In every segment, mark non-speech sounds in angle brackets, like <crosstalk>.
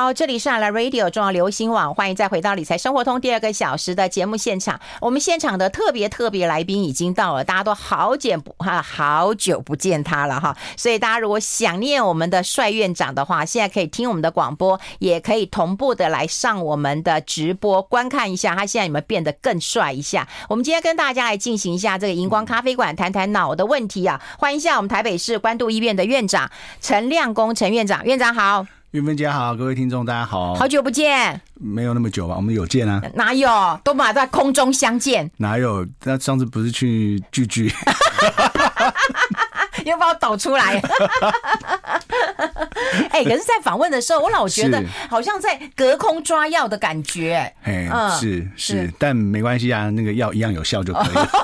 好，这里是阿拉 Radio 中央流行网，欢迎再回到理财生活通第二个小时的节目现场。我们现场的特别特别来宾已经到了，大家都好久不哈，好久不见他了哈。所以大家如果想念我们的帅院长的话，现在可以听我们的广播，也可以同步的来上我们的直播观看一下，他现在有没有变得更帅一下？我们今天跟大家来进行一下这个荧光咖啡馆，谈谈脑的问题啊。欢迎一下我们台北市关渡医院的院长陈亮公陈院长，院长好。韵芬姐好，各位听众大家好，好久不见，没有那么久吧？我们有见啊？哪有？都马在空中相见，哪有？那上次不是去聚聚，<laughs> 又把我抖出来。<laughs> 哎、欸，可是，在访问的时候，我老觉得好像在隔空抓药的感觉。哎，是，是，但没关系啊，那个药一样有效就可以了。<laughs>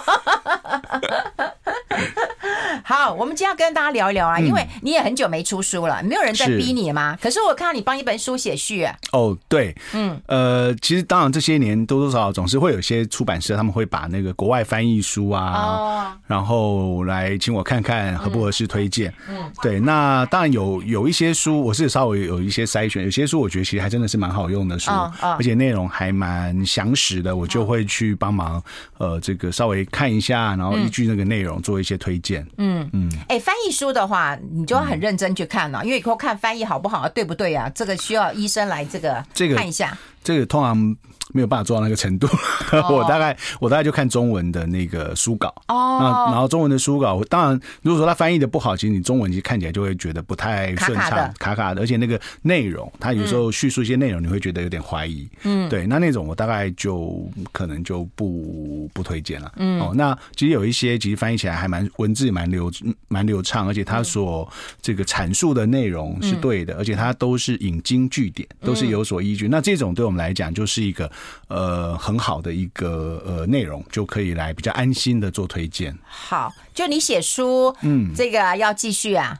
<laughs> 好，我们今天要跟大家聊一聊啊，因为你也很久没出书了，没有人在逼你吗？可是我看到你帮一本书写序啊。哦，对，嗯，呃，其实当然这些年多多少少总是会有一些出版社他们会把那个国外翻译书啊，然后来请我看看合不合适推荐。嗯，对，那当然有有一些书我是稍微有一些筛选，有些书我觉得其实还真的是蛮好用的书，而且内容还蛮详实的，我就会去帮忙呃这个稍微看一下，然后依据那个内容做一些推荐。嗯嗯，哎，翻译书的话，你就要很认真去看了，因为以后看翻译好不好，对不对啊？这个需要医生来这个这个看一下。这个通常。没有办法做到那个程度，<laughs> 我大概我大概就看中文的那个书稿。哦，那然后中文的书稿，当然如果说他翻译的不好，其实你中文其实看起来就会觉得不太顺畅，卡卡的，而且那个内容，他有时候叙述一些内容，你会觉得有点怀疑，嗯，对，那那种我大概就可能就不不推荐了，嗯，哦，那其实有一些其实翻译起来还蛮文字蛮流蛮流畅，而且他所这个阐述的内容是对的，而且他都是引经据典，都是有所依据，那这种对我们来讲就是一个。呃，很好的一个呃内容，就可以来比较安心的做推荐。好，就你写书，嗯，这个要继续啊。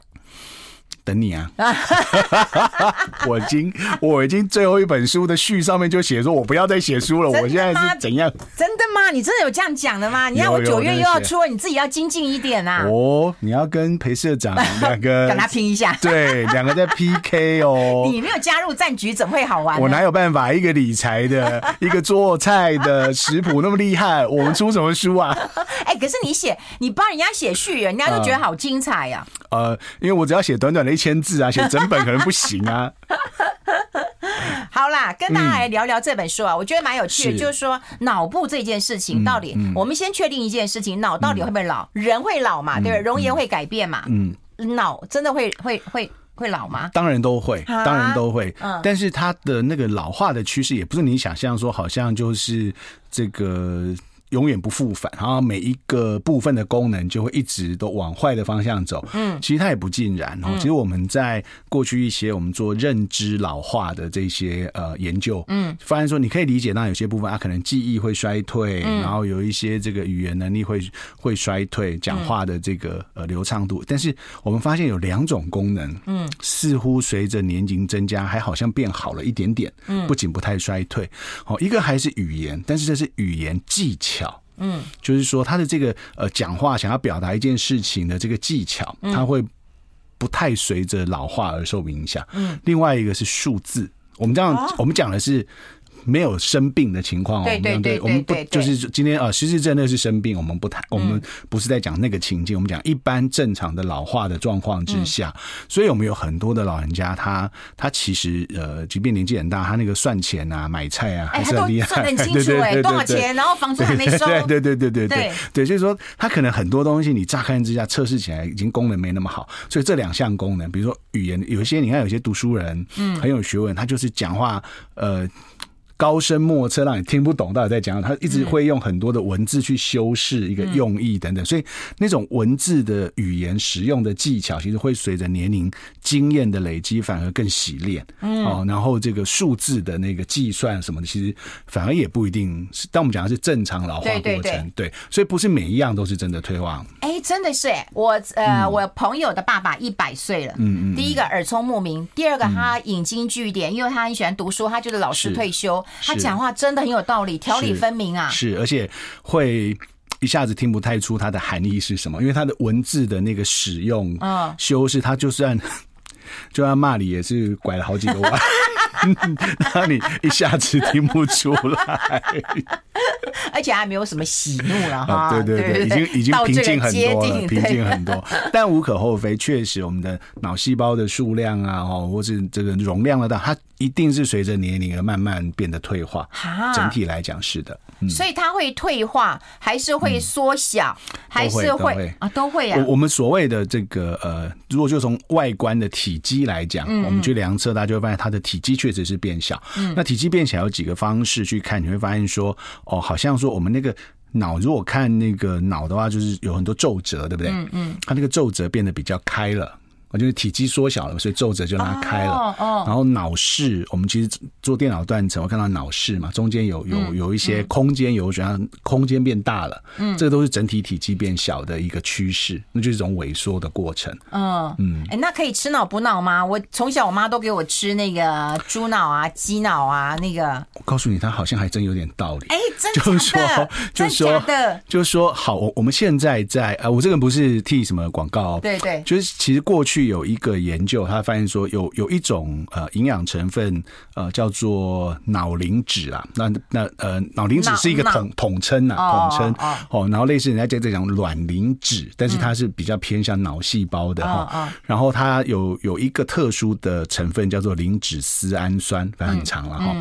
等你啊！<laughs> 我已经我已经最后一本书的序上面就写说，我不要再写书了。我现在是怎样？真的吗？你真的有这样讲的吗？你看我九月又要出了，你自己要精进一点啊！哦，你要跟裴社长 <laughs> 两个跟他拼一下，<laughs> 对，两个在 PK 哦。你没有加入战局，怎么会好玩？我哪有办法？一个理财的，一个做菜的食谱那么厉害，我们出什么书啊？哎，可是你写，你帮人家写序，人家就觉得好精彩呀。呃，因为我只要写短短的一千字啊，写 <laughs> 整本可能不行啊。好啦，跟大家来聊聊这本书啊，嗯、我觉得蛮有趣的。是就是说，脑部这件事情到底，嗯嗯、我们先确定一件事情：脑到底会不会老？嗯、人会老嘛？对不对？容颜会改变嘛？嗯，脑真的会会会会老吗？当然都会，当然都会。嗯，但是它的那个老化的趋势，也不是你想象说，好像就是这个。永远不复返，然后每一个部分的功能就会一直都往坏的方向走。嗯，其实它也不尽然哦。其实我们在过去一些我们做认知老化的这些呃研究，嗯，发现说你可以理解到有些部分啊，可能记忆会衰退，然后有一些这个语言能力会会衰退，讲话的这个呃流畅度。但是我们发现有两种功能，嗯，似乎随着年龄增加，还好像变好了一点点。嗯，不仅不太衰退。哦，一个还是语言，但是这是语言技巧。嗯，就是说他的这个呃讲话想要表达一件事情的这个技巧，他会不太随着老化而受影响。嗯，另外一个是数字，我们这样我们讲的是。没有生病的情况哦，对对对，我们不就是今天啊，失智症那是生病，我们不谈，我们不是在讲那个情境，我们讲一般正常的老化的状况之下，所以我们有很多的老人家，他他其实呃，即便年纪很大，他那个算钱啊、买菜啊，还是很厉害，算很清楚 <laughs> 哎，多少钱，然后房租还没收，对对对对对。对，所以说他可能很多东西你乍看之下测试起来已经功能没那么好，所以这两项功能，比如说语言，有一些你看有些读书人，嗯，很有学问，他就是讲话呃。高深莫测，让你听不懂到底在讲。他一直会用很多的文字去修饰一个用意等等，所以那种文字的语言使用的技巧，其实会随着年龄经验的累积，反而更洗练。嗯，哦，然后这个数字的那个计算什么的，其实反而也不一定是。但我们讲的是正常老化过程，对，所以不是每一样都是真的退化。哎、欸，真的是哎，我呃，嗯、我朋友的爸爸一百岁了。嗯嗯。第一个耳聪目明，第二个他引经据典，因为他很喜欢读书，他就是老师退休。他讲话真的很有道理，条理分明啊！是，而且会一下子听不太出它的含义是什么，因为它的文字的那个使用、修饰，他就算就算骂你也是拐了好几个弯。<laughs> 那你一下子听不出来，而且还没有什么喜怒了哈、啊。对对对，已经已经平静很多了，平静很多。但无可厚非，确实我们的脑细胞的数量啊，哦，或是这个容量的大，它一定是随着年龄而慢慢变得退化。整体来讲是的。嗯、所以它会退化，还是会缩小，嗯、还是会，会啊，都会啊。我我们所谓的这个呃，如果就从外观的体积来讲，嗯、我们去量测，大家就会发现它的体积确实是变小。嗯、那体积变小有几个方式去看，你会发现说，哦，好像说我们那个脑，如果看那个脑的话，就是有很多皱褶，对不对？嗯嗯，它那个皱褶变得比较开了。就是体积缩小了，所以皱褶就拉开了。哦哦、然后脑室，我们其实做电脑断层，我看到脑室嘛，中间有有有一些空间，有觉得空间变大了。嗯，这个都是整体体积变小的一个趋势，那就是一种萎缩的过程。嗯嗯，哎、欸，那可以吃脑补脑吗？我从小我妈都给我吃那个猪脑啊、鸡脑啊，那个。我告诉你，它好像还真有点道理。哎、欸，真的，<laughs> 就是说，<laughs> 就是说的，<laughs> 就是说，好，我我们现在在呃，我这个不是替什么广告，对对，就是其实过去。有一个研究，他发现说有有一种呃营养成分呃叫做脑磷脂啊，那那呃脑磷脂是一个统统称啊，统称。哦，然后类似人家在这讲卵磷脂，但是它是比较偏向脑细胞的哈，然后它有有一个特殊的成分叫做磷脂丝氨酸，反正很长了哈，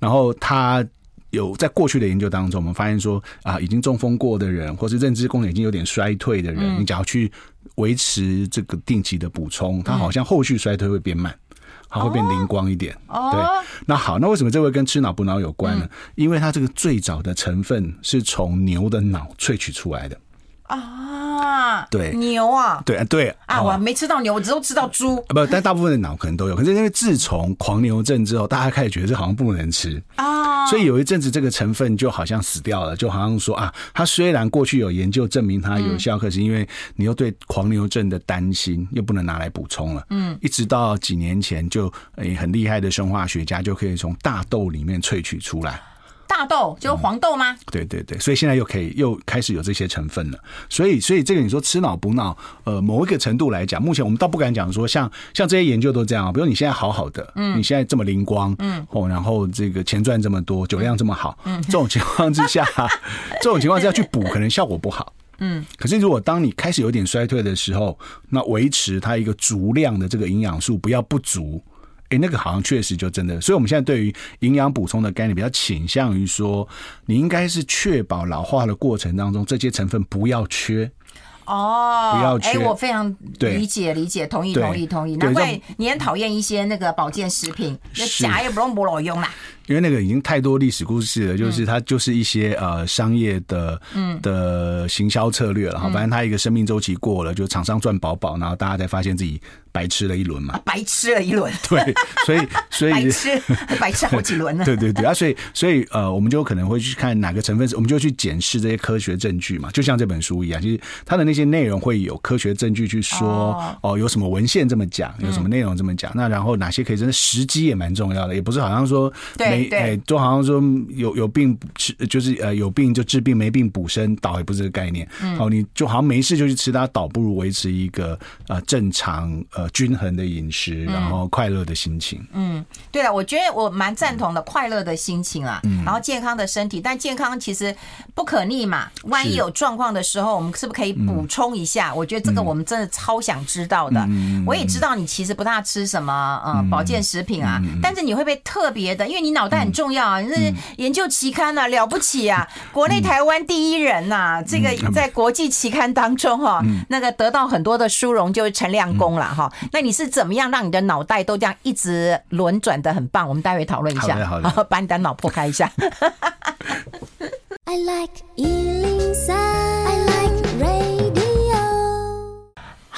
然后它。有在过去的研究当中，我们发现说啊，已经中风过的人，或是认知功能已经有点衰退的人，嗯、你只要去维持这个定期的补充，它好像后续衰退会变慢，它会变灵光一点。哦、对，那好，那为什么这会跟吃脑补脑有关呢？嗯、因为它这个最早的成分是从牛的脑萃取出来的啊。啊，对牛啊，对啊，对啊，我没吃到牛，我只有吃到猪。不，但大部分的脑可能都有。可是因为自从狂牛症之后，大家开始觉得这好像不能吃啊，所以有一阵子这个成分就好像死掉了，就好像说啊，它虽然过去有研究证明它有效，可是因为你又对狂牛症的担心，又不能拿来补充了。嗯，一直到几年前，就诶很厉害的生化学家就可以从大豆里面萃取出来。大豆就是黄豆吗？嗯？对对对，所以现在又可以又开始有这些成分了。所以所以这个你说吃脑补脑，呃，某一个程度来讲，目前我们倒不敢讲说像像这些研究都这样。比如你现在好好的，嗯，你现在这么灵光，嗯，哦，然后这个钱赚这么多，酒量这么好，嗯，这种情况之下，<laughs> 这种情况之下去补，可能效果不好，嗯。可是如果当你开始有点衰退的时候，那维持它一个足量的这个营养素，不要不足。哎，那个好像确实就真的，所以我们现在对于营养补充的概念比较倾向于说，你应该是确保老化的过程当中这些成分不要缺。哦，不要缺。哎，我非常理解理解，同意同意同意。难怪你很讨厌一些那个保健食品，那假也不用不老用啦。因为那个已经太多历史故事了，就是它就是一些呃商业的嗯。的行销策略了哈。反正它一个生命周期过了，就厂商赚饱饱，然后大家才发现自己。白吃了一轮嘛，<laughs> 白吃了一轮，<laughs> 对，所以所以 <laughs> 白吃白吃好几轮呢，对对对啊，所以所以呃，我们就可能会去看哪个成分，我们就去检视这些科学证据嘛，就像这本书一样，其实它的那些内容会有科学证据去说哦，哦，有什么文献这么讲，有什么内容这么讲，嗯、那然后哪些可以真的时机也蛮重要的，也不是好像说没哎，就好像说有有病吃就是呃有病就治病，没病补身，倒也不是这个概念，嗯，哦，你就好像没事就去吃它，倒不如维持一个呃正常。呃，均衡的饮食，然后快乐的心情。嗯，对了，我觉得我蛮赞同的，快乐的心情啊，嗯、然后健康的身体，但健康其实不可逆嘛。万一有状况的时候，我们是不是可以补充一下？嗯、我觉得这个我们真的超想知道的。嗯、我也知道你其实不大吃什么呃保健食品啊，嗯、但是你会不会特别的？因为你脑袋很重要啊，你是研究期刊啊，了不起啊，国内台湾第一人呐、啊，这个在国际期刊当中哈，那个得到很多的殊荣，就是陈亮公了哈。那你是怎么样让你的脑袋都这样一直轮转的很棒？我们待会讨论一下，好，好，<laughs> 把你的脑破开一下。<laughs> I like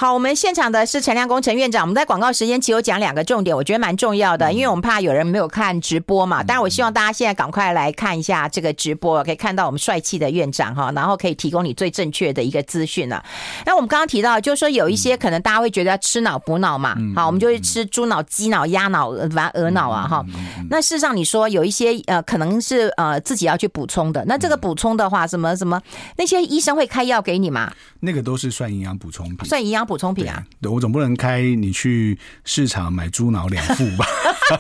好，我们现场的是陈亮工程院长。我们在广告时间其实有讲两个重点，我觉得蛮重要的，因为我们怕有人没有看直播嘛。当然，我希望大家现在赶快来看一下这个直播，可以看到我们帅气的院长哈，然后可以提供你最正确的一个资讯了。那我们刚刚提到，就是说有一些可能大家会觉得要吃脑补脑嘛，好，我们就会吃猪脑、鸡脑、鸭脑、完鹅脑啊哈。那事实上，你说有一些呃，可能是呃自己要去补充的。那这个补充的话，什么什么那些医生会开药给你吗？那个都是算营养补充品，算营养。补充品啊？对，我总不能开你去市场买猪脑两副吧？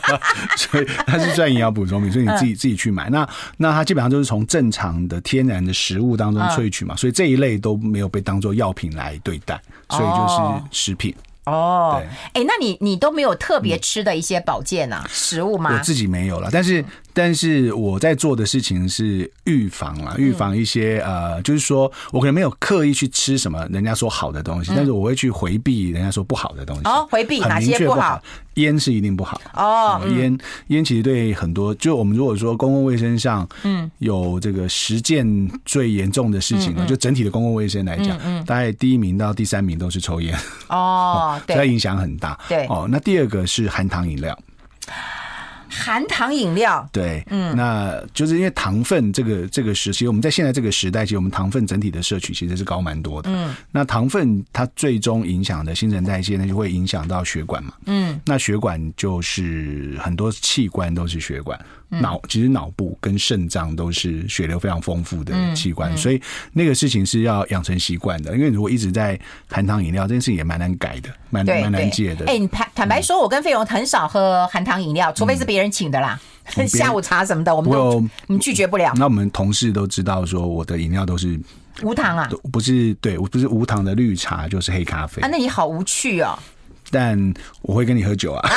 <laughs> 所以它是算营养补充品，所以你自己自己去买。那那它基本上就是从正常的天然的食物当中萃取嘛，所以这一类都没有被当做药品来对待，所以就是食品。哦，哎对、欸，那你你都没有特别吃的一些保健啊、嗯、食物吗？我自己没有了，但是。但是我在做的事情是预防啊，预防一些呃，就是说我可能没有刻意去吃什么人家说好的东西，但是我会去回避人家说不好的东西。哦，回避哪些不好？烟是一定不好。哦，烟烟其实对很多，就我们如果说公共卫生上，嗯，有这个十件最严重的事情，就整体的公共卫生来讲，嗯，大概第一名到第三名都是抽烟。哦，<laughs> 对，它影响很大。对，哦，那第二个是含糖饮料。含糖饮料，对，嗯，那就是因为糖分这个这个时期，我们在现在这个时代，其实我们糖分整体的摄取其实是高蛮多的，嗯，那糖分它最终影响的新陈代谢呢，就会影响到血管嘛，嗯，那血管就是很多器官都是血管。脑其实脑部跟肾脏都是血流非常丰富的器官，所以那个事情是要养成习惯的。因为如果一直在含糖饮料，这件事情也蛮难改的，蛮蛮难戒的。哎，你坦坦白说，我跟费鸿很少喝含糖饮料，除非是别人请的啦，<laughs> 下午茶什么的，我们都我们拒绝不了。那我们同事都知道，说我的饮料都是无糖啊，不是对，不是无糖的绿茶，就是黑咖啡啊。那你好无趣哦。但我会跟你喝酒啊。<laughs>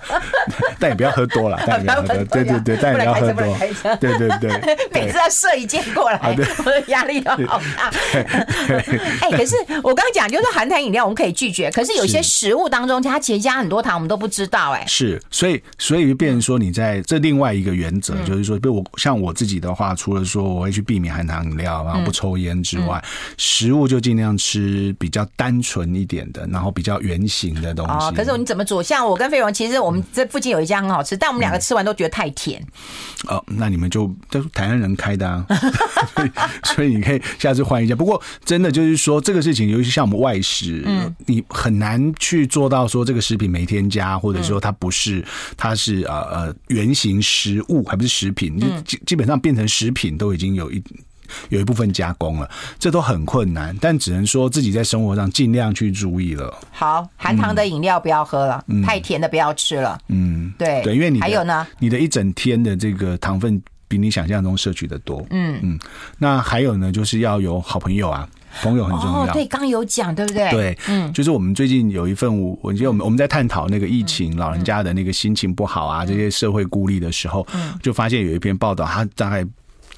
<laughs> 但也不要喝多了，<laughs> 但也不要喝多，对对对，但也不要喝多，对对 <laughs> 对。每次要射一箭过来，我的压力都好大。哎，可是我刚刚讲，就是含糖饮料我们可以拒绝，可是有些食物当中它其实加很多糖，我们都不知道。哎，是，所以所以就变成说，你在这另外一个原则，就是说，比如我像我自己的话，除了说我会去避免含糖饮料，然后不抽烟之外，食物就尽量吃比较单纯一点的，然后比较圆形的东西。哦，可是你怎么煮？像我跟费鸿，其实我们这附近有一家很好吃，但我们两个吃完都觉得太甜。哦，那你们就都台湾人开的啊，<laughs> 所以你可以下次换一家。不过真的就是说，这个事情，尤其像我们外食，嗯，你很难去做到说这个食品没添加，或者说它不是，它是呃呃原型食物，还不是食品，就基基本上变成食品都已经有一。有一部分加工了，这都很困难，但只能说自己在生活上尽量去注意了。好，含糖的饮料不要喝了，嗯、太甜的不要吃了。嗯，对对，因为你还有呢，你的一整天的这个糖分比你想象中摄取的多。嗯嗯，那还有呢，就是要有好朋友啊，朋友很重要。哦、对，刚有讲对不对？对，嗯，就是我们最近有一份，我觉得我们我们在探讨那个疫情，老人家的那个心情不好啊，这些社会孤立的时候，嗯，就发现有一篇报道，他大概。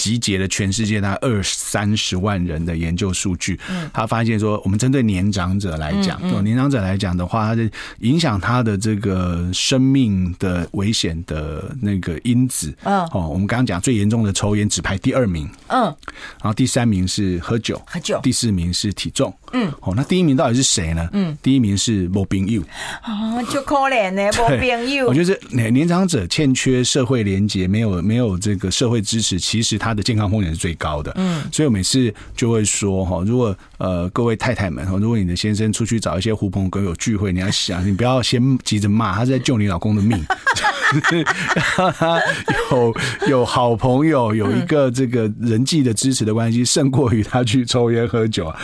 集结了全世界大概二三十万人的研究数据，他发现说，我们针对年长者来讲，年长者来讲的话，他的影响他的这个生命的危险的那个因子，嗯。哦，我们刚刚讲最严重的抽烟只排第二名，嗯，然后第三名是喝酒，喝酒，第四名是体重，嗯，哦，那第一名到底是谁呢？嗯，第一名是没朋友，哦，就可怜呢，<laughs> 没朋友。我觉得年年长者欠缺社会连结，没有没有这个社会支持，其实他的健康风险是最高的。嗯，所以我每次就会说哈，如果呃各位太太们哈，如果你的先生出去找一些狐朋狗友聚会，你要想，<laughs> 你不要先急着骂，他是在救你老公的命。<laughs> 有有好朋友，有一个这个人际的支持的关系，胜过于他去抽烟喝酒啊。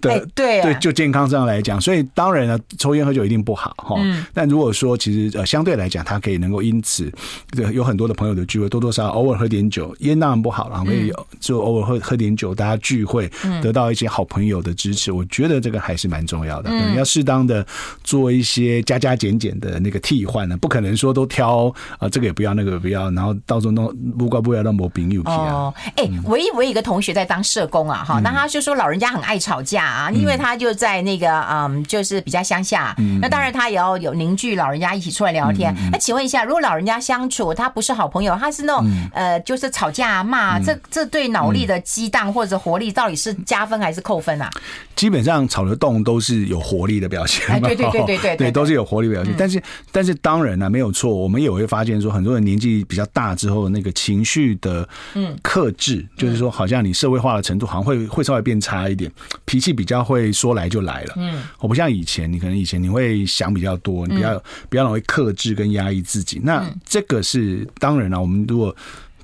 对对对，就健康上来讲，所以当然了，抽烟喝酒一定不好哈。嗯。但如果说其实呃相对来讲，他可以能够因此对有很多的朋友的聚会，多多少少偶尔喝点酒，烟当然不好，然后可以有就偶尔喝喝点酒，大家聚会得到一些好朋友的支持，我觉得这个还是蛮重要的。可能要适当的做一些加加减减的那个替换呢，不可能说都挑啊这个也不要，那个也不要，然后到时候弄不怪不要让某饼有皮啊。哦，哎，我我有一个同学在当社工啊，哈，那他就说老人家很爱吵架。啊，因为他就在那个嗯，就是比较乡下，那当然他也要有凝聚老人家一起出来聊天。那请问一下，如果老人家相处，他不是好朋友，他是那种呃，就是吵架骂，这这对脑力的激荡或者活力到底是加分还是扣分啊？基本上吵得动都是有活力的表现，对对对对 <laughs> 对对，都是有活力表现。但是但是当然呢，没有错，我们也会发现说，很多人年纪比较大之后，那个情绪的嗯。克制，就是说，好像你社会化的程度好像会会稍微变差一点，脾气比较会说来就来了。嗯，我不像以前，你可能以前你会想比较多，你比较比较容易克制跟压抑自己。那这个是当然了，我们如果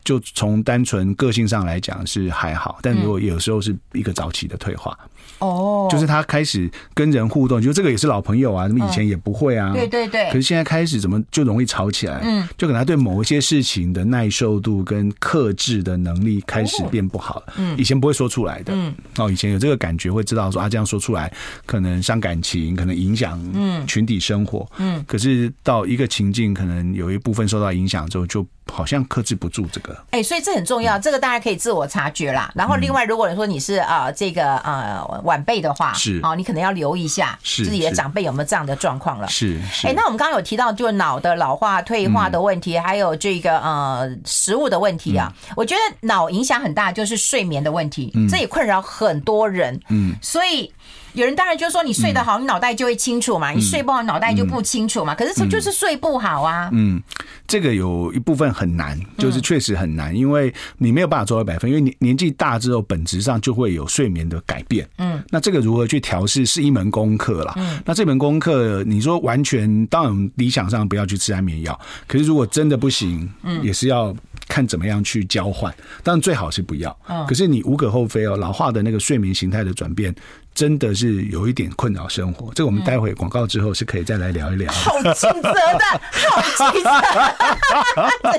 就从单纯个性上来讲是还好，但如果有时候是一个早期的退化。哦，就是他开始跟人互动，就这个也是老朋友啊，怎么以前也不会啊？对对对。可是现在开始怎么就容易吵起来？嗯，就可能他对某一些事情的耐受度跟克制的能力开始变不好了。嗯，以前不会说出来的。嗯，哦，以前有这个感觉会知道说啊，这样说出来可能伤感情，可能影响嗯群体生活。嗯，可是到一个情境，可能有一部分受到影响之后就。好像克制不住这个，哎，所以这很重要，这个大家可以自我察觉啦。然后另外，如果说你是啊这个呃晚辈的话，是哦，你可能要留意一下自己的长辈有没有这样的状况了。是，哎，那我们刚刚有提到就是脑的老化、退化的问题，还有这个呃食物的问题啊。我觉得脑影响很大，就是睡眠的问题，这也困扰很多人。嗯，所以。有人当然就是说，你睡得好，你脑袋就会清楚嘛；你睡不好，脑袋就不清楚嘛。可是这就是睡不好啊。嗯，这个有一部分很难，就是确实很难，因为你没有办法做到百分，因为年年纪大之后，本质上就会有睡眠的改变。嗯，那这个如何去调试是一门功课啦。嗯，那这门功课，你说完全，当然理想上不要去吃安眠药，可是如果真的不行，嗯，也是要看怎么样去交换。当然最好是不要。可是你无可厚非哦，老化的那个睡眠形态的转变。真的是有一点困扰生活，这个我们待会广告之后是可以再来聊一聊。好尽责的，好尽责，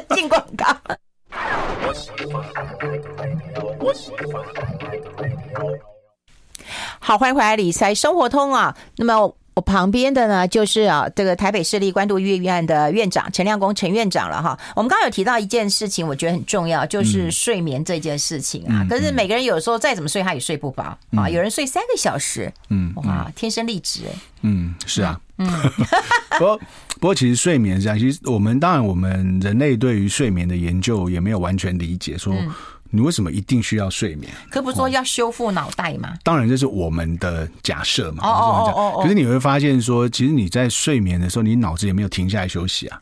<laughs> 进广告。好，欢迎回来，理财生活通啊。那么。我旁边的呢，就是啊，这个台北市立关渡医院的院长陈亮公陈院长了哈。我们刚刚有提到一件事情，我觉得很重要，就是睡眠这件事情啊。可是每个人有时候再怎么睡，他也睡不饱啊。有人睡三个小时，嗯，哇，天生丽质哎。嗯，是啊。嗯，不 <laughs> 过 <laughs> 不过，其实睡眠这样，其实我们当然我们人类对于睡眠的研究也没有完全理解说。你为什么一定需要睡眠？可不是说要修复脑袋吗？当然，这是我们的假设嘛。哦哦哦。可是你会发现说，其实你在睡眠的时候，你脑子也没有停下来休息啊。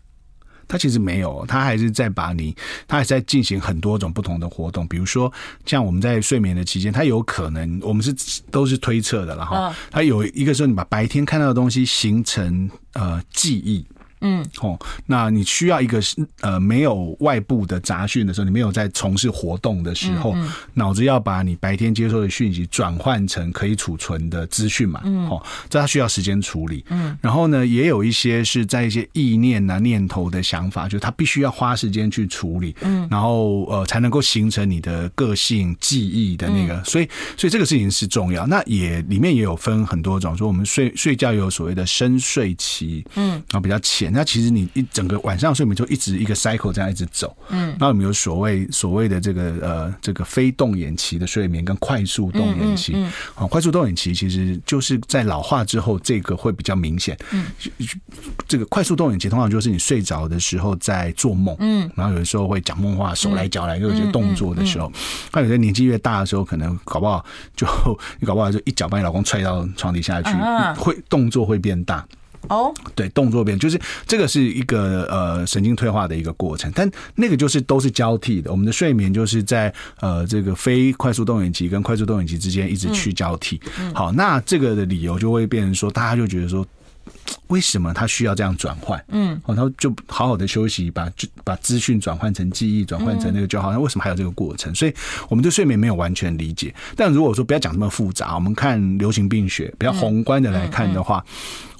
它其实没有，它还是在把你，它还在进行很多种不同的活动。比如说，像我们在睡眠的期间，它有可能，我们是都是推测的了哈。它有一个时候，你把白天看到的东西形成呃记忆。嗯，哦，那你需要一个呃没有外部的杂讯的时候，你没有在从事活动的时候，脑子要把你白天接收的讯息转换成可以储存的资讯嘛，嗯，哦，这它需要时间处理，嗯，然后呢，也有一些是在一些意念啊、念头的想法，就是它必须要花时间去处理，嗯，然后呃才能够形成你的个性记忆的那个，所以所以这个事情是重要。那也里面也有分很多种，说我们睡睡觉有所谓的深睡期，嗯，然后比较浅。那其实你一整个晚上睡眠就一直一个 cycle 这样一直走，嗯，那有没有所谓所谓的这个呃这个非动眼期的睡眠跟快速动眼期？嗯，啊，快速动眼期其实就是在老化之后，这个会比较明显。嗯，这个快速动眼期通常就是你睡着的时候在做梦，嗯，然后有的时候会讲梦话，手来脚来，又有些动作的时候。那有些年纪越大的时候，可能搞不好就 <laughs> 你搞不好就一脚把你老公踹到床底下去，会动作会变大。哦，对，动作变就是这个是一个呃神经退化的一个过程，但那个就是都是交替的。我们的睡眠就是在呃这个非快速动眼期跟快速动眼期之间一直去交替。好，那这个的理由就会变成说，大家就觉得说。为什么他需要这样转换？嗯，哦，他就好好的休息，把把资讯转换成记忆，转换成那个就好。那为什么还有这个过程？所以我们对睡眠没有完全理解。但如果说不要讲那么复杂，我们看流行病学比较宏观的来看的话，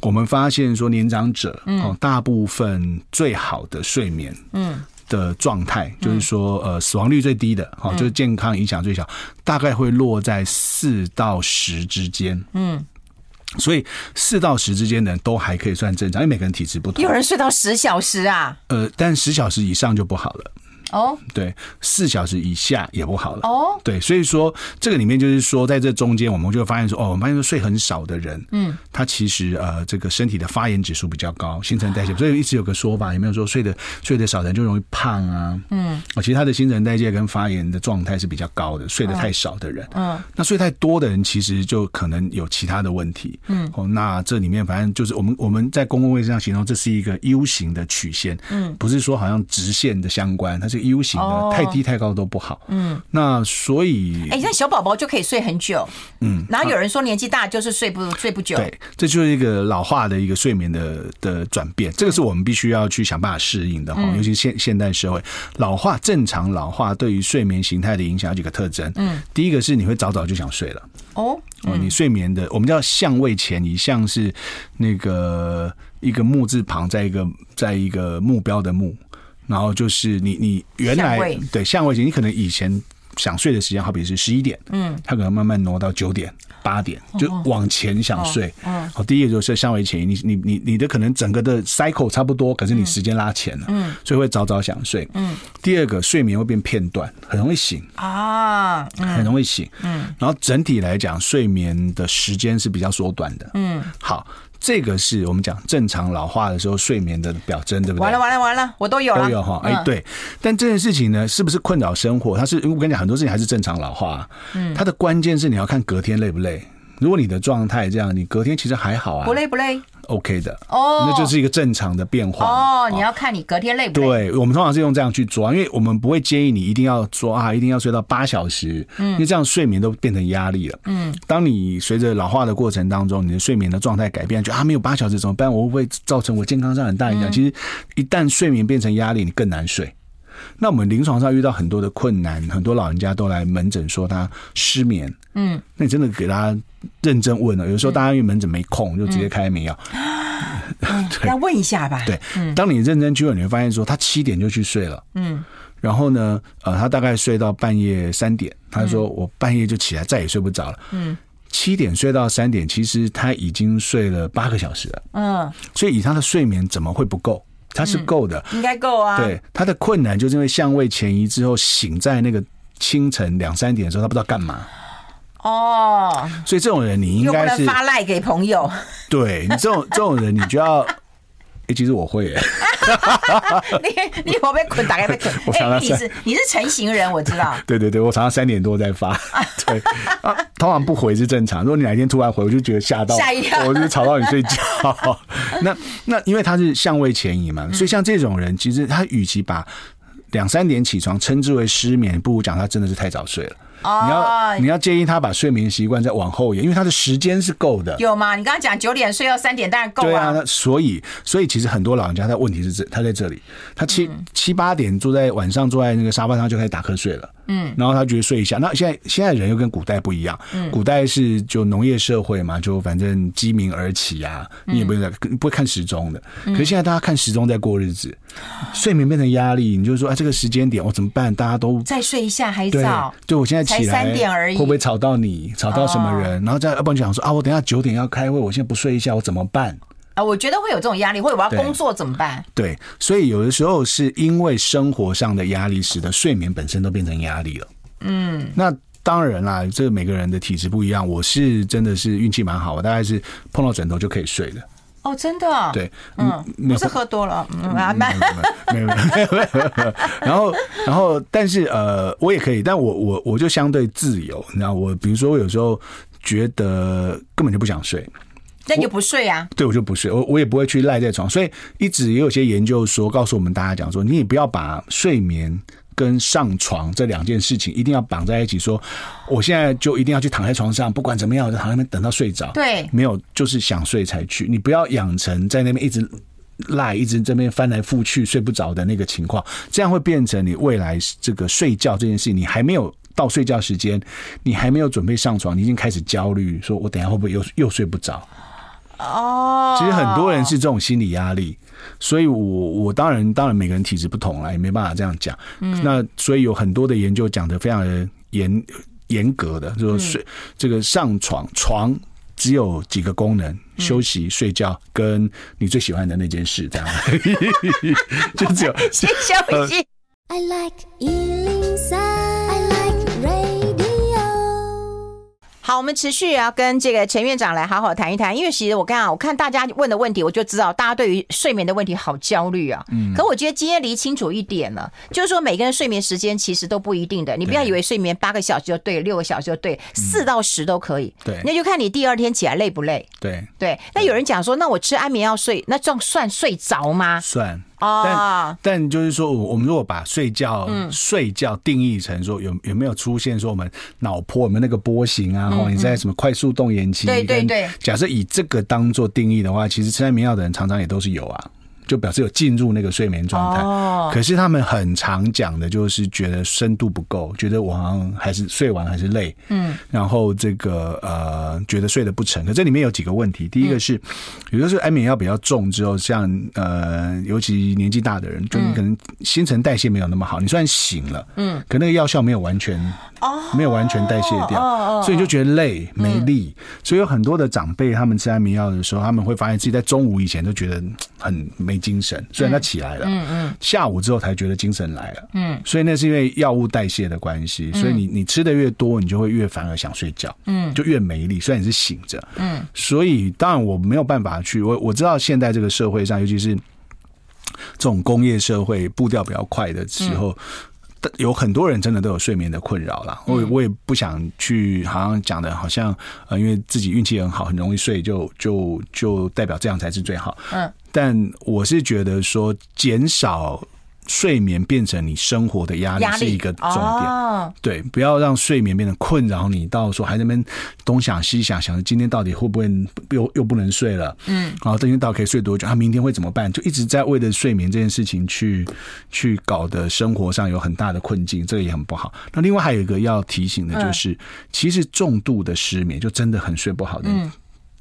我们发现说年长者哦，大部分最好的睡眠嗯的状态，就是说呃死亡率最低的哈，就是健康影响最小，大概会落在四到十之间。嗯。所以四到十之间的人都还可以算正常，因为每个人体质不同。有人睡到十小时啊？呃，但十小时以上就不好了。哦，对，四小时以下也不好了。哦，对，所以说这个里面就是说，在这中间，我们就会发现说，哦，我们发现说睡很少的人，嗯，他其实呃，这个身体的发炎指数比较高，新陈代谢，所以一直有个说法，有没有说睡得睡得少的人就容易胖啊？嗯，哦，其实他的新陈代谢跟发炎的状态是比较高的，睡得太少的人，嗯，那睡太多的人其实就可能有其他的问题，嗯，哦，那这里面反正就是我们我们在公共卫生上形容这是一个 U 型的曲线，嗯，不是说好像直线的相关，它是。这个 U 型的，太低太高都不好。嗯，那所以，哎，那小宝宝就可以睡很久。嗯，然后有人说年纪大就是睡不睡不久。对，这就是一个老化的一个睡眠的的转变，这个是我们必须要去想办法适应的哈。尤其现现代社会，老化正常老化对于睡眠形态的影响有几个特征。嗯，第一个是你会早早就想睡了。哦哦，你睡眠的我们叫相位前移，像是那个一个木字旁，在一个在一个目标的目。然后就是你，你原来对相位前，你可能以前想睡的时间，好比是十一点，嗯，他可能慢慢挪到九点、八点，就往前想睡。嗯，好，第一个就是相位前，你你你你的可能整个的 cycle 差不多，可是你时间拉前了，嗯，所以会早早想睡。嗯，第二个睡眠会变片段，很容易醒啊，很容易醒。嗯，然后整体来讲，睡眠的时间是比较缩短的。嗯，好。这个是我们讲正常老化的时候睡眠的表征，对不对？完了完了完了，我都有了，都有哈。哎，对。但这件事情呢，是不是困扰生活？它是，我跟你讲，很多事情还是正常老化。嗯，它的关键是你要看隔天累不累。如果你的状态这样，你隔天其实还好啊，不累不累。OK 的哦，那就是一个正常的变化哦。你要看你隔天累不累？对，我们通常是用这样去抓，因为我们不会建议你一定要抓啊，一定要睡到八小时，嗯，因为这样睡眠都变成压力了。嗯，当你随着老化的过程当中，你的睡眠的状态改变，就啊没有八小时怎么办？我会不会造成我健康上很大影响？其实一旦睡眠变成压力，你更难睡。那我们临床上遇到很多的困难，很多老人家都来门诊说他失眠。嗯，那你真的给他认真问了，有时候大家因为门诊没空，就直接开安眠药。要问一下吧。对，当你认真去问，你会发现说他七点就去睡了。嗯，然后呢，呃，他大概睡到半夜三点，他说我半夜就起来再也睡不着了。嗯，七点睡到三点，其实他已经睡了八个小时了。嗯，所以以他的睡眠怎么会不够？他是够的，应该够啊。对，他的困难就是因为相位前移之后，醒在那个清晨两三点的时候，他不知道干嘛。哦，所以这种人你应该是发赖给朋友。对，你这种这种人，你就要，哎、欸，其实我会耶。<laughs> 你你我被捆，打开被捆。<laughs> 我常常、欸、你是你是成型人，我知道。<laughs> 对对对，我常常三点多在发。对啊，通常不回是正常。如果你哪一天突然回，我就觉得吓到，吓一跳，我就吵到你睡觉。那那因为他是相位前移嘛，所以像这种人，其实他与其把两三点起床称之为失眠，不如讲他真的是太早睡了。你要你要建议他把睡眠习惯再往后延，因为他的时间是够的。有吗？你刚刚讲九点睡到三点，当然够啊。对啊，那所以所以其实很多老人家他问题是这，他在这里，他七七八点坐在晚上坐在那个沙发上就开始打瞌睡了。嗯，然后他觉得睡一下。那现在现在人又跟古代不一样，嗯，古代是就农业社会嘛，就反正鸡鸣而起啊，你也不用不会看时钟的。可是现在大家看时钟在过日子，睡眠变成压力，你就说啊，这个时间点我怎么办？大家都再睡一下还早。就我现在起来三点而已，会不会吵到你？吵到什么人？然后再要不然就想说啊，我等下九点要开会，我现在不睡一下我怎么办？啊，我觉得会有这种压力，或者我要工作怎么办？对，所以有的时候是因为生活上的压力，使得睡眠本身都变成压力了。嗯，那当然啦，这每个人的体质不一样。我是真的是运气蛮好，我大概是碰到枕头就可以睡的。哦，真的？对，嗯，不是喝多了，嗯，慢慢，没有没有没有。然后然后，但是呃，我也可以，但我我我就相对自由。你知道，我比如说我有时候觉得根本就不想睡。那你就不睡啊？对，我就不睡，我我也不会去赖在床，所以一直也有些研究说，告诉我们大家讲说，你也不要把睡眠跟上床这两件事情一定要绑在一起，说我现在就一定要去躺在床上，不管怎么样，我就躺在那边等到睡着。对，没有，就是想睡才去，你不要养成在那边一直赖，一直这边翻来覆去睡不着的那个情况，这样会变成你未来这个睡觉这件事，你还没有。到睡觉时间，你还没有准备上床，你已经开始焦虑，说我等下会不会又又睡不着？哦，其实很多人是这种心理压力，所以我我当然当然每个人体质不同啦，也没办法这样讲。嗯，那所以有很多的研究讲的非常的严严格的，就是睡这个上床床只有几个功能：休息、睡觉，跟你最喜欢的那件事，这样。<laughs> <laughs> 就只有先休息。I like 好，我们持续要跟这个陈院长来好好谈一谈，因为其实我刚刚我看大家问的问题，我就知道大家对于睡眠的问题好焦虑啊。嗯。可我觉得今天理清楚一点了，就是说每个人睡眠时间其实都不一定的，你不要以为睡眠八个小时就对，六个小时就对，四到十都可以。对。那就看你第二天起来累不累。对。对。那有人讲说，那我吃安眠药睡，那这样算睡着吗？算。哦，但但就是说，我我们如果把睡觉、嗯、睡觉定义成说有有没有出现说我们脑波有没有那个波形啊？或、嗯、你在什么快速动眼期？对对对。假设以这个当做定义的话，其实吃安眠药的人常常也都是有啊。就表示有进入那个睡眠状态，oh. 可是他们很常讲的就是觉得深度不够，觉得我好像还是睡完还是累，嗯，然后这个呃觉得睡得不沉。可这里面有几个问题，第一个是，有的时候安眠药比较重之后，像呃尤其年纪大的人，就你可能新陈代谢没有那么好，你虽然醒了，嗯，可那个药效没有完全。没有完全代谢掉，所以就觉得累没力。所以有很多的长辈，他们吃安眠药的时候，他们会发现自己在中午以前都觉得很没精神，虽然他起来了，嗯嗯，下午之后才觉得精神来了，嗯，所以那是因为药物代谢的关系。所以你你吃的越多，你就会越反而想睡觉，嗯，就越没力。虽然你是醒着，嗯，所以当然我没有办法去，我我知道现在这个社会上，尤其是这种工业社会步调比较快的时候。有很多人真的都有睡眠的困扰啦，我我也不想去，好像讲的好像呃，因为自己运气很好，很容易睡，就就就代表这样才是最好。嗯，但我是觉得说减少。睡眠变成你生活的压力是一个重点，哦、对，不要让睡眠变得困扰你，到时候还在那边东想西想，想着今天到底会不会又又不能睡了，嗯，然后今天到底可以睡多久？他、啊、明天会怎么办？就一直在为了睡眠这件事情去去搞的生活上有很大的困境，这个也很不好。那另外还有一个要提醒的就是，嗯、其实重度的失眠就真的很睡不好的，嗯、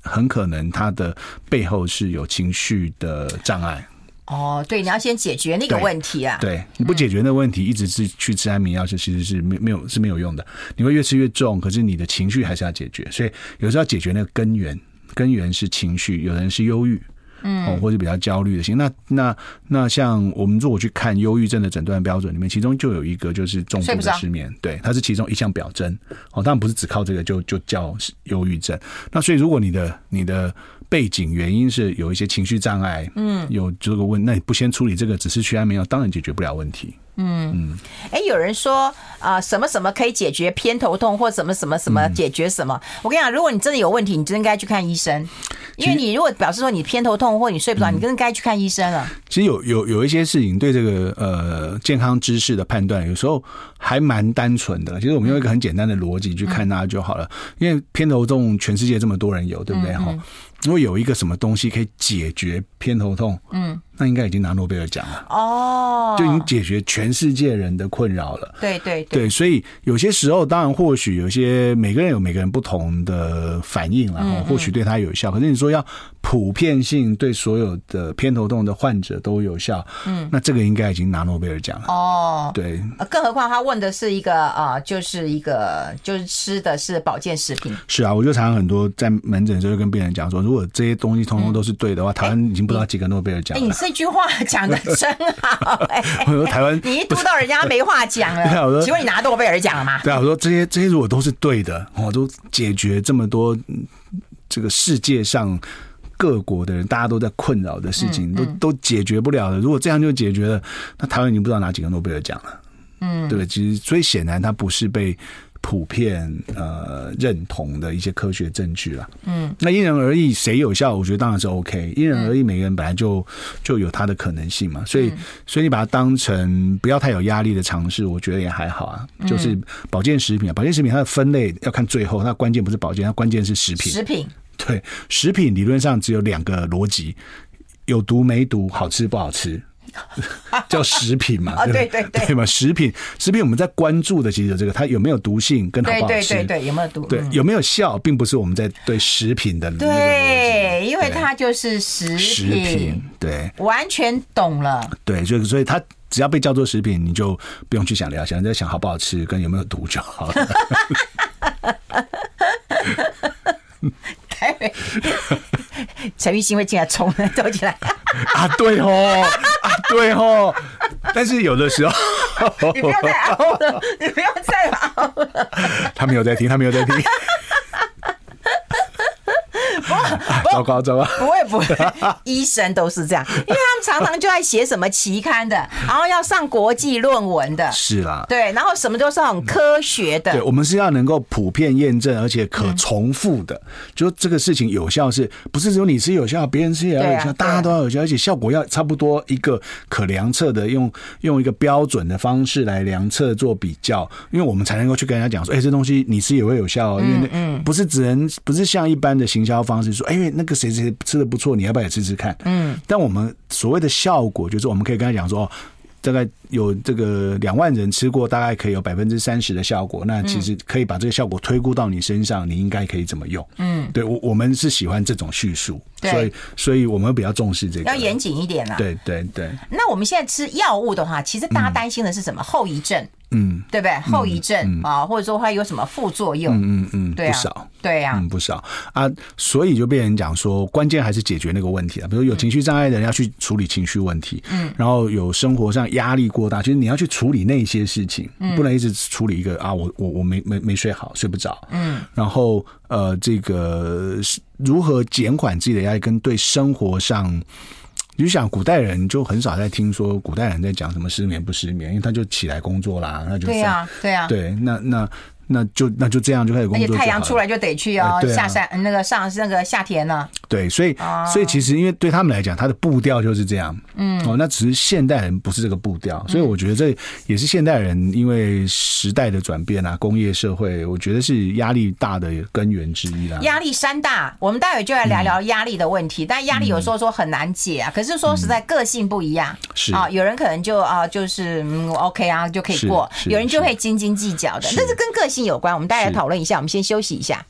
很可能他的背后是有情绪的障碍。哦，对，你要先解决那个问题啊！对，你不解决那个问题，嗯、一直是去吃安眠药，是其实是没没有是没有用的。你会越吃越重，可是你的情绪还是要解决。所以有时候要解决那个根源，根源是情绪。有人是忧郁，嗯，或者比较焦虑的心。那那那像我们如果去看忧郁症的诊断标准里面，其中就有一个就是重度的失眠，对，它是其中一项表征。哦，当然不是只靠这个就就叫忧郁症。那所以如果你的你的背景原因是有一些情绪障碍，嗯，有这个问，那你不先处理这个，只是去安眠药，当然解决不了问题。嗯。嗯，哎、欸，有人说啊、呃，什么什么可以解决偏头痛，或什么什么什么解决什么？嗯、我跟你讲，如果你真的有问题，你就应该去看医生，因为你如果表示说你偏头痛或你睡不着，嗯、你更该去看医生了。其实有有有一些事情对这个呃健康知识的判断，有时候还蛮单纯的。其实我们用一个很简单的逻辑去看它就好了，嗯、因为偏头痛全世界这么多人有，对不对？哈、如果有一个什么东西可以解决偏头痛，嗯，那应该已经拿诺贝尔奖了哦，就已经解决全世界人的困扰了。对对对，对，所以有些时候，当然或许有些每个人有每个人不同的反应，然后或许对他有效。可是你说要普遍性对所有的偏头痛的患者都有效，嗯，那这个应该已经拿诺贝尔奖了哦。对，更何况他问的是一个啊，就是一个就是吃的是保健食品。是啊，我就常常很多在门诊的时候就跟病人讲说，如果这些东西通通都是对的话，台湾已经不知道几个诺贝尔奖。哎，你这句话讲的真好。哎，<laughs> 我说台湾，<laughs> 你一读到人家没话讲了。<laughs> 对啊，我说，请问你拿诺贝尔奖了吗？对啊，我说这些这些如果都是对的，我都解决这么多这个世界上。各国的人，大家都在困扰的事情，都都解决不了的。如果这样就解决了，那台湾已经不知道拿几个诺贝尔奖了。嗯，对，其实所以显然它不是被普遍呃认同的一些科学证据了。嗯，那因人而异，谁有效，我觉得当然是 OK。因人而异，每个人本来就就有他的可能性嘛。所以，所以你把它当成不要太有压力的尝试，我觉得也还好啊。就是保健食品啊，保健食品它的分类要看最后，它关键不是保健，它关键是食品。食品。对，食品理论上只有两个逻辑：有毒没毒，好吃不好吃，<laughs> 叫食品嘛。啊，对对对，对。嘛，食品食品我们在关注的其实这个，它有没有毒性跟好不好吃，对对对，有没有毒，对有没有效，并不是我们在对食品的对，因为它就是食食品，对，完全懂了。对，所以所以它只要被叫做食品，你就不用去想了，想在想好不好吃跟有没有毒就好了。<laughs> <laughs> 陈玉欣会进来冲，走起来 <laughs> 啊！对哦，啊对哦，但是有的时候，<laughs> 你不要再熬了，你不要再熬了。他没有在听，他没有在听。糟 <laughs> 糕糟糕，<laughs> 不会不会，医生都是这样，因为他们常常就在写什么期刊的，然后要上国际论文的，是啦，对，然后什么都是很科学的。对，我们是要能够普遍验证，而且可重复的，就这个事情有效，是不是只有你吃有效，别人吃也要有效，大家都要有效，而且效果要差不多一个可量测的，用用一个标准的方式来量测做比较，因为我们才能够去跟人家讲说，哎，这东西你吃也会有效，因为那不是只能不是像一般的行销方式说，哎，那个谁谁吃的不错，你要不要也吃吃看？嗯，但我们所谓的效果，就是我们可以跟他讲说。大概有这个两万人吃过，大概可以有百分之三十的效果。那其实可以把这个效果推估到你身上，你应该可以怎么用？嗯，对我我们是喜欢这种叙述，所以所以我们比较重视这个，要严谨一点啦。对对对。那我们现在吃药物的话，其实大家担心的是什么？后遗症。嗯，对不对？后遗症啊，或者说它有什么副作用？嗯嗯嗯，对啊，不少，对呀，嗯，不少啊，所以就被人讲说，关键还是解决那个问题啊。比如有情绪障碍的人要去处理情绪问题，嗯，然后有生活上压力过大，就是你要去处理那些事情，不能一直处理一个啊，我我我没没没睡好，睡不着，嗯，然后呃，这个如何减缓自己的压力，跟对生活上。你就想古代人就很少在听说古代人在讲什么失眠不失眠，因为他就起来工作啦，那就对呀，对呀，对，那那。那就那就这样就开始工作，而且太阳出来就得去哦，下山那个上那个下田呢。对，所以所以其实因为对他们来讲，他的步调就是这样。嗯，哦，那只是现代人不是这个步调，所以我觉得这也是现代人因为时代的转变啊，工业社会，我觉得是压力大的根源之一啦。压力山大，我们待会就来聊聊压力的问题。但压力有时候说很难解啊，可是说实在个性不一样，是啊，有人可能就啊就是嗯 OK 啊就可以过，有人就会斤斤计较的，那是跟个性。性有关，我们大家来讨论一下。我们先休息一下。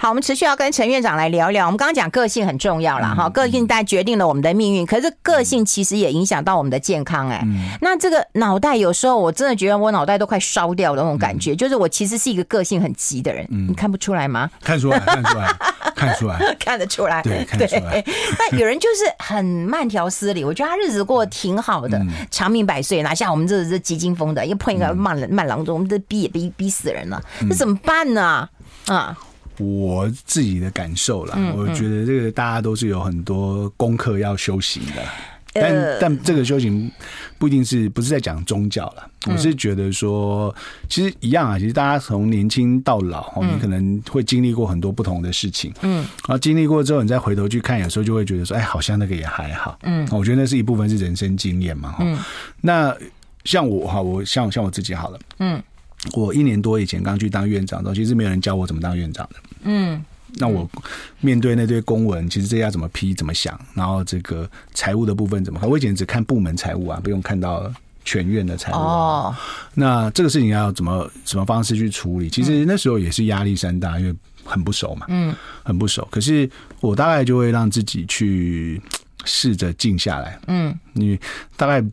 好，我们持续要跟陈院长来聊聊。我们刚刚讲个性很重要了哈，个性但决定了我们的命运。可是个性其实也影响到我们的健康哎。那这个脑袋有时候我真的觉得我脑袋都快烧掉的那种感觉，就是我其实是一个个性很急的人。你看不出来吗？看出来，看出来，看出来，<laughs> 看得出来。对，看得出来。那有人就是很慢条斯理，我觉得他日子过得挺好的，长命百岁。哪像我们这这急惊风的，又碰一个慢慢郎中，我们这逼也逼逼死人了，那怎么办呢？啊？我自己的感受啦，我觉得这个大家都是有很多功课要修行的，但但这个修行不一定是不是在讲宗教啦。我是觉得说，其实一样啊，其实大家从年轻到老，你可能会经历过很多不同的事情，嗯，然后经历过之后，你再回头去看，有时候就会觉得说，哎，好像那个也还好，嗯，我觉得那是一部分是人生经验嘛，哈，那像我哈，我像像我自己好了，嗯。我一年多以前刚去当院长的时候，其实没有人教我怎么当院长的。嗯，那我面对那堆公文，其实这要怎么批、怎么想，然后这个财务的部分怎么看？我以前只看部门财务啊，不用看到全院的财务。哦，那这个事情要怎么什么方式去处理？其实那时候也是压力山大，因为很不熟嘛。嗯，很不熟。可是我大概就会让自己去试着静下来。嗯，你大概。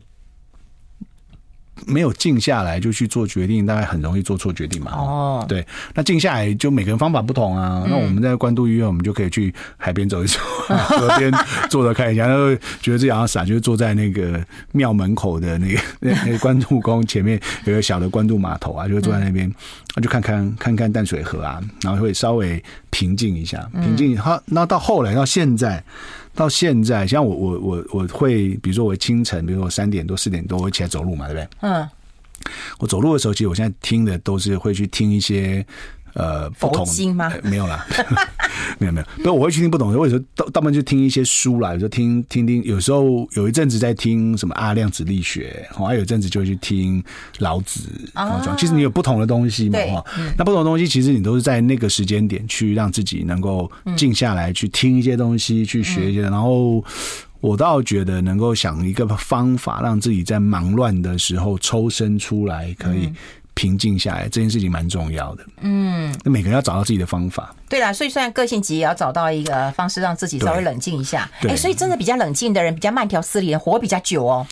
没有静下来就去做决定，大概很容易做错决定嘛。哦，对，那静下来就每个人方法不同啊。嗯、那我们在关渡医院，我们就可以去海边走一走，<laughs> 河边坐着看一下，然后觉得自己好像傻，就是坐在那个庙门口的那个 <laughs> 那那个关渡宫前面有个小的关渡码头啊，就会坐在那边，就看看看看淡水河啊，然后会稍微平静一下，平静。好，那到后来到现在。到现在，像我我我我会，比如说我清晨，比如说我三点多四点多我会起来走路嘛，对不对？嗯。我走路的时候，其实我现在听的都是会去听一些。呃，不同吗？没有啦，<laughs> 没有没有。不，我会去听不懂的。或者说，到到门就听一些书啦，有时候听听听。有时候有一阵子在听什么阿，量子力学，还有一阵子就会去听老子。啊，其实你有不同的东西嘛，哈。那不同的东西，其实你都是在那个时间点去让自己能够静下来，去听一些东西，去学一些。然后我倒觉得能够想一个方法，让自己在忙乱的时候抽身出来，可以。平静下来这件事情蛮重要的，嗯，那每个人要找到自己的方法。对啦，所以虽然个性急，也要找到一个方式让自己稍微冷静一下。哎、欸，所以真的比较冷静的人，比较慢条斯理的，活比较久哦。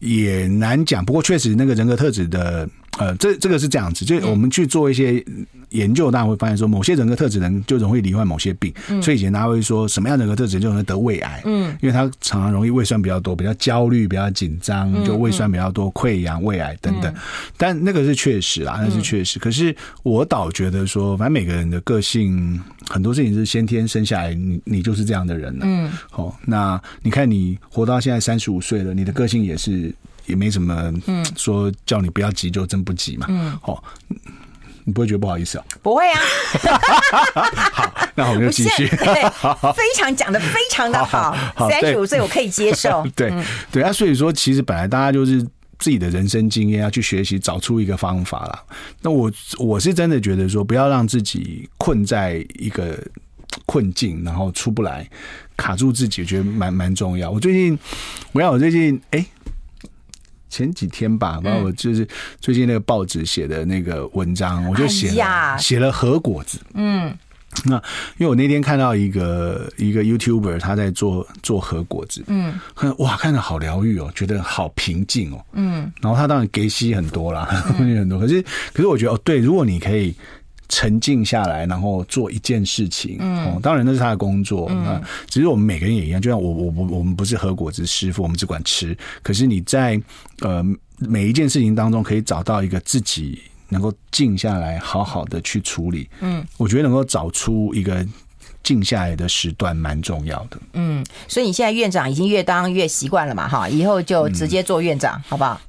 也难讲，不过确实那个人格特质的呃，这这个是这样子，就我们去做一些研究，大家会发现说，某些人格特质人就容易罹患某些病。所以以前大家会说，什么样的人格特质就容易得胃癌？嗯，因为他常常容易胃酸比较多，比较焦虑，比较紧张，就胃酸比较多，溃疡、胃癌等等。但那个是确实啦，那是确实。可是我倒觉得说，反正每个人的个性，很多事情是先天生下来，你你就是这样的人了。嗯，好，那你看你活到现在三十五岁了，你的个性也是。也没什么，嗯，说叫你不要急就真不急嘛，嗯，好，你不会觉得不好意思啊？不会啊，<laughs> 好，那我们就继续，对非常讲的非常的 <laughs> 好，三十五岁我可以接受，<laughs> 对对啊，所以说其实本来大家就是自己的人生经验要去学习，找出一个方法啦。那我我是真的觉得说，不要让自己困在一个困境，然后出不来，卡住自己，我觉得蛮蛮重要。我最近，我要我最近，哎。前几天吧，然后我就是最近那个报纸写的那个文章，我就写了写了核果子。嗯，那因为我那天看到一个一个 YouTuber 他在做做核果子，嗯，看哇，看着好疗愈哦，觉得好平静哦，嗯，然后他当然给息很多啦，<laughs> 很多，可是可是我觉得哦，对，如果你可以。沉静下来，然后做一件事情。嗯，当然那是他的工作。嗯，只是我们每个人也一样。就像我，我，我，我们不是合果子师傅，我们只管吃。可是你在呃每一件事情当中，可以找到一个自己能够静下来，好好的去处理。嗯，我觉得能够找出一个静下来的时段，蛮重要的。嗯，所以你现在院长已经越当越习惯了嘛？哈，以后就直接做院长，嗯、好不好？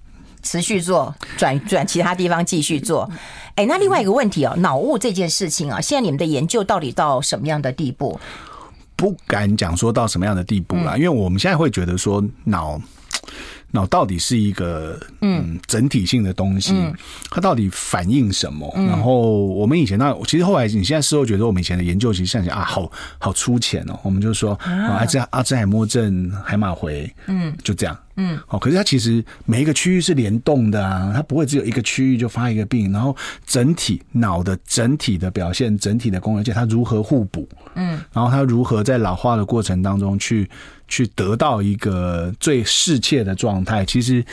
持续做，转转其他地方继续做。哎，那另外一个问题哦，脑雾这件事情啊，现在你们的研究到底到什么样的地步？不敢讲说到什么样的地步啦，因为我们现在会觉得说脑。脑到底是一个嗯整体性的东西，它到底反映什么？然后我们以前那其实后来你现在事后觉得我们以前的研究其实像想啊，好好粗浅哦。我们就说啊，这阿兹海默症、海马回，嗯，就这样，嗯，好。可是它其实每一个区域是联动的啊，它不会只有一个区域就发一个病，然后整体脑的整体的表现、整体的功能，而且它如何互补，嗯，然后它如何在老化的过程当中去。去得到一个最适切的状态，其实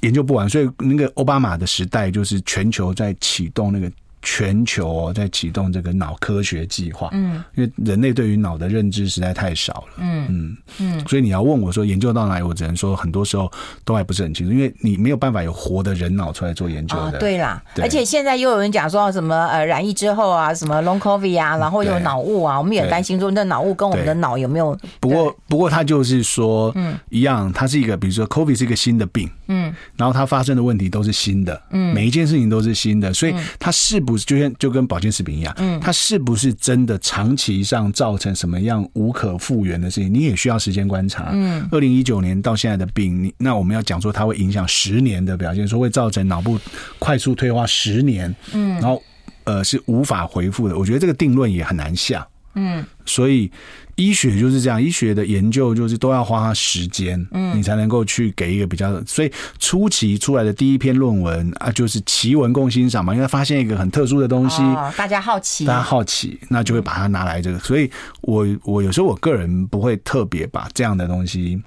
研究不完，所以那个奥巴马的时代就是全球在启动那个。全球在启动这个脑科学计划，嗯，因为人类对于脑的认知实在太少了，嗯。嗯。嗯，所以你要问我说研究到哪里，我只能说很多时候都还不是很清楚，因为你没有办法有活的人脑出来做研究的。对啦，而且现在又有人讲说什么呃染疫之后啊，什么 Long COVID 啊，然后有脑雾啊，我们也担心说那脑雾跟我们的脑有没有？不过不过他就是说，嗯，一样，它是一个比如说 COVID 是一个新的病，嗯，然后它发生的问题都是新的，嗯，每一件事情都是新的，所以它是。不是，就像就跟保健食品一样，嗯，它是不是真的长期上造成什么样无可复原的事情？你也需要时间观察。嗯，二零一九年到现在的病，那我们要讲说它会影响十年的表现，说会造成脑部快速退化十年，嗯，然后呃是无法回复的。我觉得这个定论也很难下，嗯，所以。医学就是这样，医学的研究就是都要花时间，嗯，你才能够去给一个比较。所以初期出来的第一篇论文啊，就是奇闻共欣赏嘛，因为发现一个很特殊的东西，哦，大家好奇，大家好奇，那就会把它拿来这个。所以我我有时候我个人不会特别把这样的东西。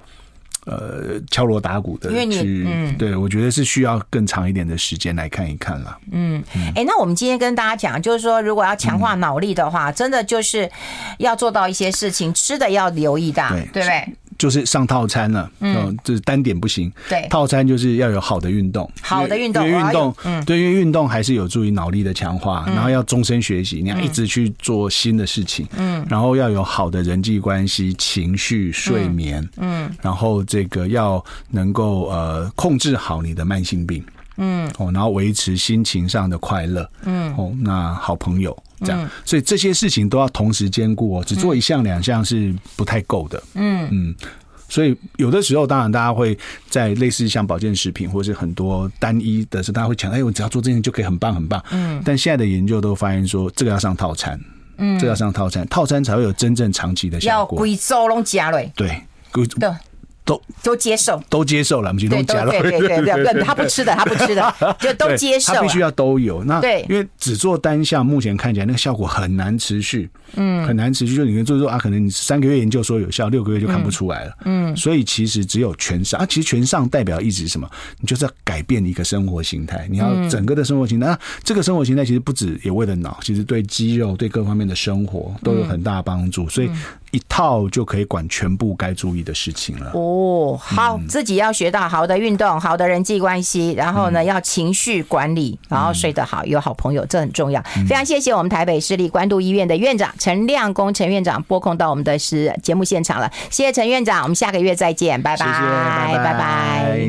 呃，敲锣打鼓的，因为你嗯，对，我觉得是需要更长一点的时间来看一看了。嗯，哎、欸，那我们今天跟大家讲，就是说，如果要强化脑力的话，嗯、真的就是要做到一些事情，吃的要留意的，对不对？就是上套餐了，嗯，就是单点不行。对，套餐就是要有好的运动，好的运动，因为运动，嗯，对，因为运动还是有助于脑力的强化，然后要终身学习，你要一直去做新的事情，嗯，然后要有好的人际关系、情绪、睡眠，嗯，然后这个要能够呃控制好你的慢性病，嗯，哦，然后维持心情上的快乐，嗯，哦，那好朋友。这样，所以这些事情都要同时兼顾哦，只做一项两项是不太够的。嗯。嗯，所以有的时候，当然大家会在类似像保健食品或是很多单一的时候，大家会强调，哎，我只要做这件就可以很棒很棒。嗯，但现在的研究都发现说，这个要上套餐，嗯，这个要上套餐，套餐才会有真正长期的效果。要贵州龙加瑞，对，都都接受，都接受了，我们就都加了。对对对 <laughs> 对对，他不吃的，他不吃的，<laughs> 就都接受。他必须要都有。那对，因为只做单项，目前看起来那个效果很难持续，嗯，很难持续。就你跟做做啊，可能你三个月研究说有效，六个月就看不出来了，嗯。所以其实只有全上啊，其实全上代表一直是什么？你就是要改变一个生活形态，你要整个的生活形态。那这个生活形态其实不止也为了脑，其实对肌肉、对各方面的生活都有很大帮助。所以。一套就可以管全部该注意的事情了。哦，好，嗯、自己要学到好的运动，好的人际关系，然后呢，要情绪管理，然后睡得好，有好朋友，这很重要。嗯、非常谢谢我们台北市立关渡医院的院长陈亮公陈院长拨空到我们的是节目现场了，谢谢陈院长，我们下个月再见，拜拜，谢谢，拜拜。拜拜。